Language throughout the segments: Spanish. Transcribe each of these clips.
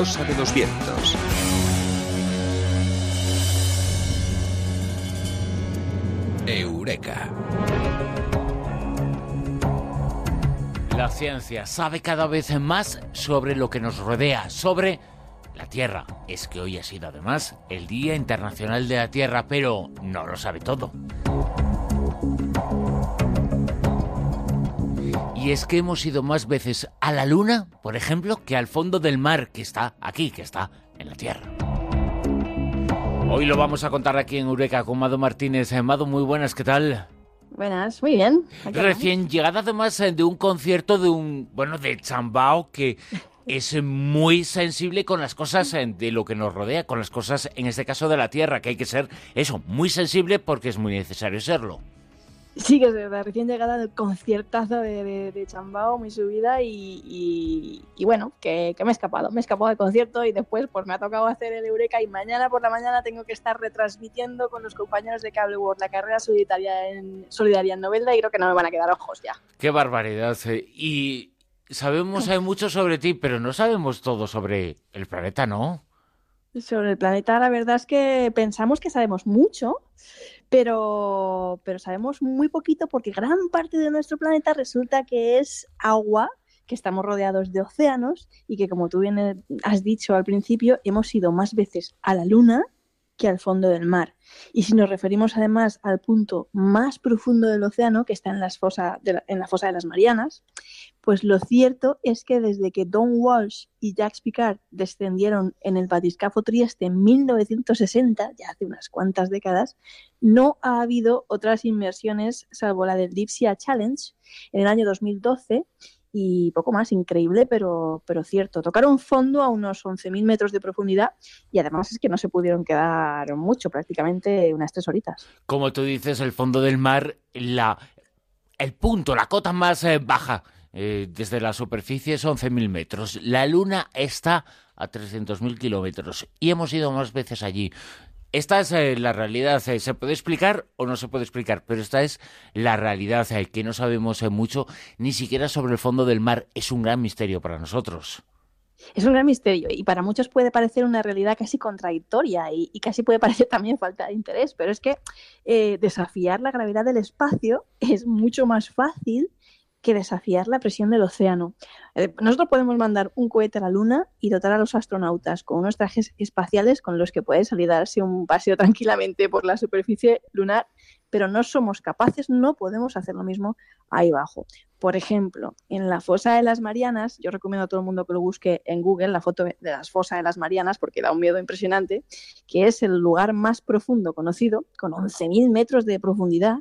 De los Vientos. Eureka. La ciencia sabe cada vez más sobre lo que nos rodea, sobre la Tierra. Es que hoy ha sido además el Día Internacional de la Tierra, pero no lo sabe todo. Y es que hemos ido más veces a la Luna, por ejemplo, que al fondo del mar, que está aquí, que está en la Tierra. Hoy lo vamos a contar aquí en Eureka con Mado Martínez. Eh, Mado, muy buenas, ¿qué tal? Buenas, muy bien. Recién llegada además eh, de un concierto de un, bueno, de Chambao que es muy sensible con las cosas eh, de lo que nos rodea, con las cosas, en este caso de la Tierra, que hay que ser eso, muy sensible porque es muy necesario serlo. Sí, que es verdad, recién llegada del conciertazo de, de, Chambao, muy subida y, y, bueno, que, me he escapado, me he escapado del concierto y después pues me ha tocado hacer el Eureka y mañana por la mañana tengo que estar retransmitiendo con los compañeros de Cable World la carrera solidaria en, solidaria en Novelda y creo que no me van a quedar ojos ya. Qué barbaridad. Eh. Y sabemos hay mucho sobre ti, pero no sabemos todo sobre el planeta, ¿no? Sobre el planeta, la verdad es que pensamos que sabemos mucho, pero, pero sabemos muy poquito porque gran parte de nuestro planeta resulta que es agua, que estamos rodeados de océanos y que, como tú bien has dicho al principio, hemos ido más veces a la Luna que al fondo del mar. Y si nos referimos además al punto más profundo del océano, que está en, fosa en la fosa de las Marianas, pues lo cierto es que desde que Don Walsh y Jacques Picard descendieron en el batiscafo Trieste en 1960, ya hace unas cuantas décadas, no ha habido otras inmersiones salvo la del Deep Sea Challenge en el año 2012 y poco más, increíble, pero, pero cierto. Tocaron fondo a unos 11.000 metros de profundidad y además es que no se pudieron quedar mucho, prácticamente unas tres horitas. Como tú dices, el fondo del mar, la, el punto, la cota más eh, baja eh, desde la superficie es 11.000 metros. La Luna está a 300.000 kilómetros y hemos ido más veces allí. Esta es eh, la realidad. Eh, se puede explicar o no se puede explicar, pero esta es la realidad eh, que no sabemos mucho, ni siquiera sobre el fondo del mar. Es un gran misterio para nosotros. Es un gran misterio y para muchos puede parecer una realidad casi contradictoria y, casi puede parecer también falta de interés, pero es que desafiar la gravedad del espacio es mucho más fácil que desafiar la presión del océano. Eh, nosotros podemos mandar un cohete a la Luna y dotar a los astronautas con unos trajes espaciales con los que pueden salir darse un paseo tranquilamente por la superficie lunar, pero no somos capaces, no podemos hacer lo mismo ahí abajo. Por ejemplo, en la fosa de las Marianas, yo recomiendo a todo el mundo que lo busque en Google, la foto de las fosas de las Marianas, porque da un miedo impresionante, que es el lugar más profundo conocido, con 11.000 metros de profundidad,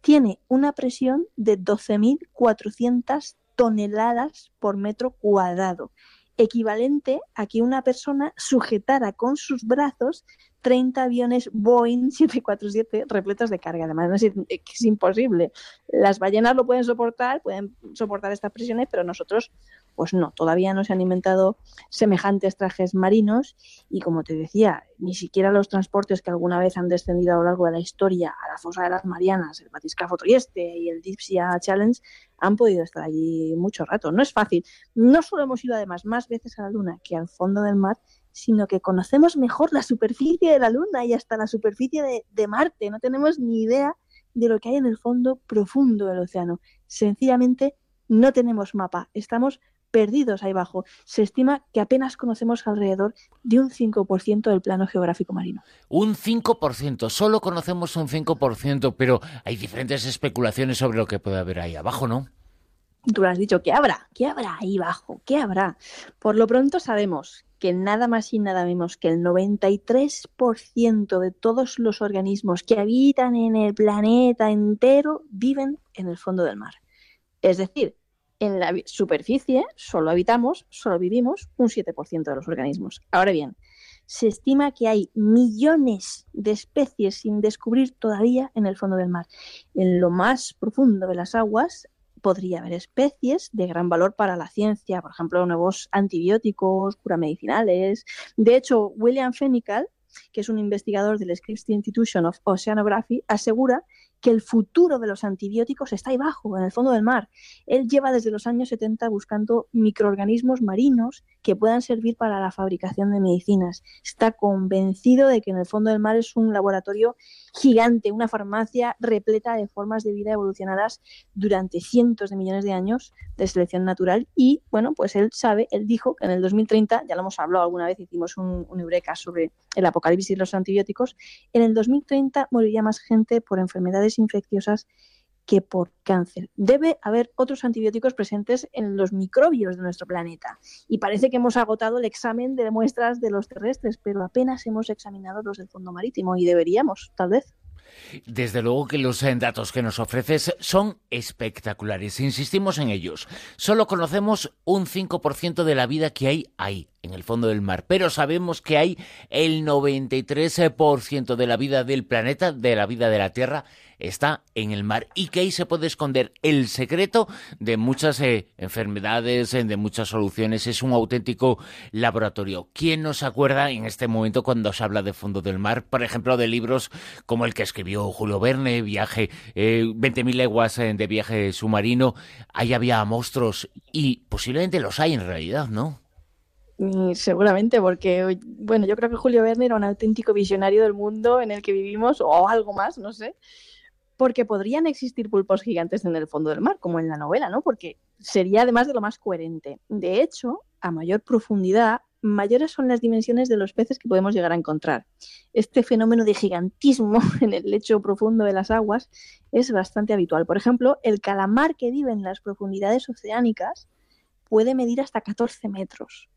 tiene una presión de 12.400 toneladas por metro cuadrado, equivalente a que una persona sujetara con sus brazos 30 aviones Boeing 747 repletos de carga. Además, es, es, imposible. Las ballenas lo pueden soportar, pueden soportar estas presiones, pero nosotros pues no, todavía no se han inventado semejantes trajes marinos y como te decía, ni siquiera los transportes que alguna vez han descendido a lo largo de la historia a la fosa de las Marianas, el batiscafo Trieste y el Deep Sea Challenge han podido estar allí mucho rato. No es fácil. No solo hemos ido además más veces a la Luna que al fondo del mar, sino que conocemos mejor la superficie de la Luna y hasta la superficie de Marte. No tenemos ni idea de lo que hay en el fondo profundo del océano. Sencillamente no tenemos mapa. Estamos perdidos ahí abajo. Se estima que apenas conocemos alrededor de un 5% del plano geográfico marino. Un 5%, solo conocemos un 5%, pero hay diferentes especulaciones sobre lo que puede haber ahí abajo, ¿no? Tú lo has dicho, ¿qué habrá? ¿Qué habrá ahí abajo? ¿Qué habrá? Por lo pronto sabemos que nada más y nada menos que el 93% de todos los organismos que habitan en el planeta entero viven en el fondo del mar. Es decir, en la superficie solo habitamos, solo vivimos un 7% de los organismos. Ahora bien, se estima que hay millones de especies sin descubrir todavía en el fondo del mar. En lo más profundo de las aguas podría haber especies de gran valor para la ciencia, por ejemplo, nuevos antibióticos, cura medicinales. De hecho, William Fenical, que es un investigador del Scripps Institution of Oceanography, asegura que el futuro de los antibióticos está ahí abajo, en el fondo del mar. Él lleva desde los años 70 buscando microorganismos marinos que puedan servir para la fabricación de medicinas. Está convencido de que en el fondo del mar es un laboratorio gigante, una farmacia repleta de formas de vida evolucionadas durante cientos de millones de años de selección natural. Y, bueno, pues él sabe, él dijo que en el 2030, ya lo hemos hablado alguna vez, hicimos un, eureka sobre el apocalipsis y los antibióticos, en el 2030 moriría más gente por enfermedades infecciosas que por cáncer. Debe haber otros antibióticos presentes en los microbios de nuestro planeta. Y parece que hemos agotado el examen de muestras de los terrestres, pero apenas hemos examinado los del fondo marítimo y deberíamos, tal vez. Desde luego que los eh, datos que nos ofreces son espectaculares, insistimos en ellos. Solo conocemos un 5% de la vida que hay ahí, en el fondo del mar, pero sabemos que hay el 93% de la vida del planeta, de la vida de la Tierra, está en el mar y que ahí se puede esconder el secreto de muchas eh, enfermedades, eh, de muchas soluciones. Es un auténtico laboratorio. ¿Quién nos acuerda en este momento cuando se habla de fondo del mar? Por ejemplo, de libros como el que escribió Julio Verne, Viaje, eh, 20.000 leguas eh, de viaje submarino. Ahí había monstruos y posiblemente los hay en realidad, ¿no? Seguramente, porque, bueno, yo creo que Julio Verne era un auténtico visionario del mundo en el que vivimos, o algo más, no sé porque podrían existir pulpos gigantes en el fondo del mar, como en la novela, ¿no? Porque sería además de lo más coherente. De hecho, a mayor profundidad, mayores son las dimensiones de los peces que podemos llegar a encontrar. Este fenómeno de gigantismo en el lecho profundo de las aguas es bastante habitual. Por ejemplo, el calamar que vive en las profundidades oceánicas puede medir hasta 14 metros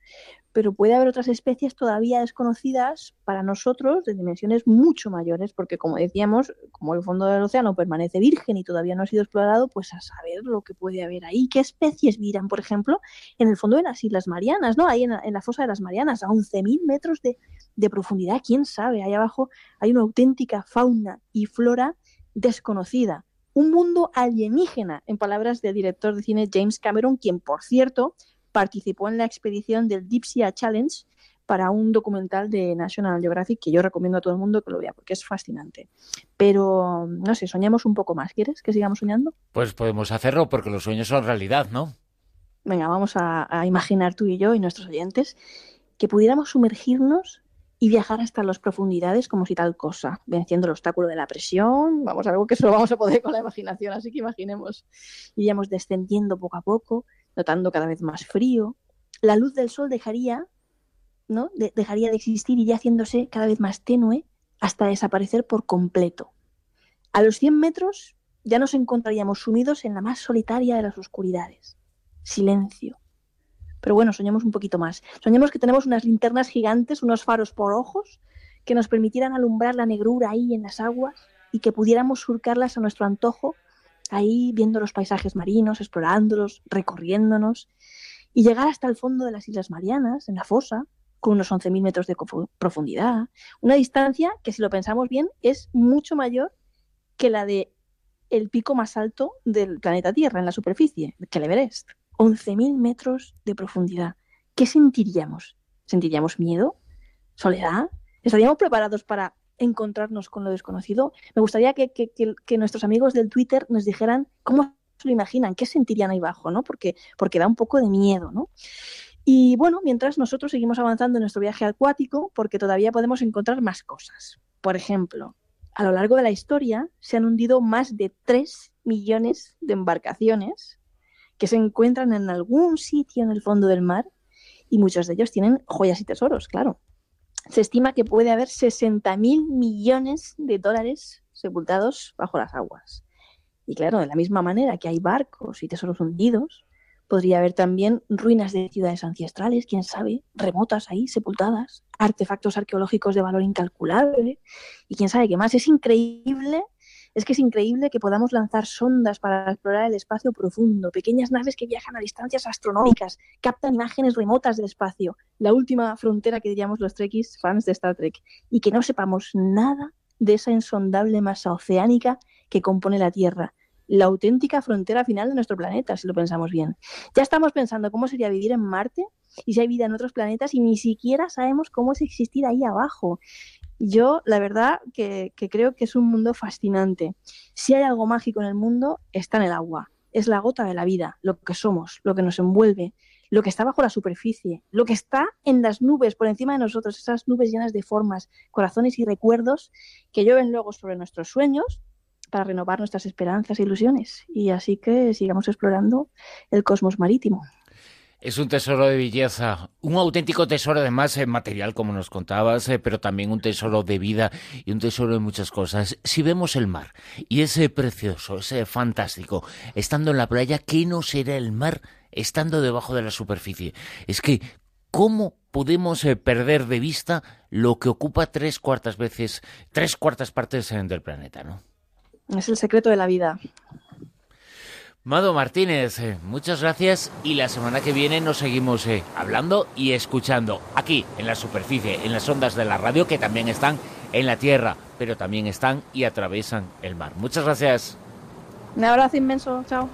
pero puede haber otras especies todavía desconocidas para nosotros de dimensiones mucho mayores, porque como decíamos, como el fondo del océano permanece virgen y todavía no ha sido explorado, pues a saber lo que puede haber ahí. ¿Qué especies miran, por ejemplo, en el fondo de las Islas Marianas, ¿no? Ahí en la, fosa de las Marianas, a 11.000 metros de profundidad, quién sabe, ahí abajo hay una auténtica fauna y flora desconocida. Un mundo alienígena, en palabras del director de cine James Cameron, quien, por cierto, participó en la expedición del Deep Sea Challenge para un documental de National Geographic que yo recomiendo a todo el mundo que lo vea porque es fascinante. Pero, no sé, soñamos un poco más. ¿Quieres que sigamos soñando? Pues podemos hacerlo porque los sueños son realidad, ¿no? Venga, vamos a, a imaginar tú y yo y nuestros oyentes que pudiéramos sumergirnos y viajar hasta las profundidades como si tal cosa, venciendo el obstáculo de la presión, vamos, algo que solo vamos a poder con la imaginación, así que imaginemos, iríamos descendiendo poco a poco, notando cada vez más frío. La luz del sol dejaría, ¿no? dejaría de existir y ya haciéndose cada vez más tenue hasta desaparecer por completo. A los 100 metros ya nos encontraríamos sumidos en la más solitaria de las oscuridades. Silencio. Pero bueno, soñemos un poquito más. Soñemos que tenemos unas linternas gigantes, unos faros por ojos, que nos permitieran alumbrar la negrura ahí en las aguas y que pudiéramos surcarlas a nuestro antojo ahí viendo los paisajes marinos, explorándolos, recorriéndonos, y llegar hasta el fondo de las Islas Marianas, en la fosa, con unos 11.000 metros de profundidad, una distancia que si lo pensamos bien es mucho mayor que la de el pico más alto del planeta Tierra en la superficie, que el Everest. 11.000 metros de profundidad. ¿Qué sentiríamos? ¿Sentiríamos miedo? ¿Soledad? ¿Estaríamos preparados para encontrarnos con lo desconocido. Me gustaría que, nuestros amigos del Twitter nos dijeran cómo se lo imaginan, qué sentirían ahí abajo, ¿no? Porque, porque da un poco de miedo, ¿no? Y bueno, mientras nosotros seguimos avanzando en nuestro viaje acuático, porque todavía podemos encontrar más cosas. Por ejemplo, a lo largo de la historia se han hundido más de 3 millones de embarcaciones que se encuentran en algún sitio en el fondo del mar y muchos de ellos tienen joyas y tesoros, claro se estima que puede haber 60.000 millones de dólares sepultados bajo las aguas. Y claro, de la misma manera que hay barcos y tesoros hundidos, podría haber también ruinas de ciudades ancestrales, quién sabe, remotas ahí, sepultadas, artefactos arqueológicos de valor incalculable, y quién sabe qué más. Es increíble es que es increíble que podamos lanzar sondas para explorar el espacio profundo, pequeñas naves que viajan a distancias astronómicas, captan imágenes remotas del espacio, la última frontera que diríamos los trekkies fans de Star Trek, y que no sepamos nada de esa insondable masa oceánica que compone la Tierra, la auténtica frontera final de nuestro planeta, si lo pensamos bien. Ya estamos pensando cómo sería vivir en Marte y si hay vida en otros planetas y ni siquiera sabemos cómo es existir ahí abajo. Yo, la verdad, que, creo que es un mundo fascinante. Si hay algo mágico en el mundo, está en el agua. Es la gota de la vida, lo que somos, lo que nos envuelve, lo que está bajo la superficie, lo que está en las nubes por encima de nosotros, esas nubes llenas de formas, corazones y recuerdos que llueven luego sobre nuestros sueños para renovar nuestras esperanzas e ilusiones. Y así que sigamos explorando el cosmos marítimo. Es un tesoro de belleza, un auténtico tesoro además en material, como nos contabas, eh, pero también un tesoro de vida y un tesoro de muchas cosas. Si vemos el mar y ese precioso, ese fantástico, estando en la playa, ¿qué no será el mar estando debajo de la superficie. Es que, ¿cómo podemos eh, perder de vista lo que ocupa tres cuartas veces, tres cuartas partes eh, del planeta, ¿no? Es el secreto de la vida. Mado Martínez, eh, muchas gracias y la semana que viene nos seguimos hablando y escuchando aquí en la superficie, en las ondas de la radio que también están en la tierra, pero también están y atraviesan el mar. Muchas gracias. Un abrazo inmenso, chao.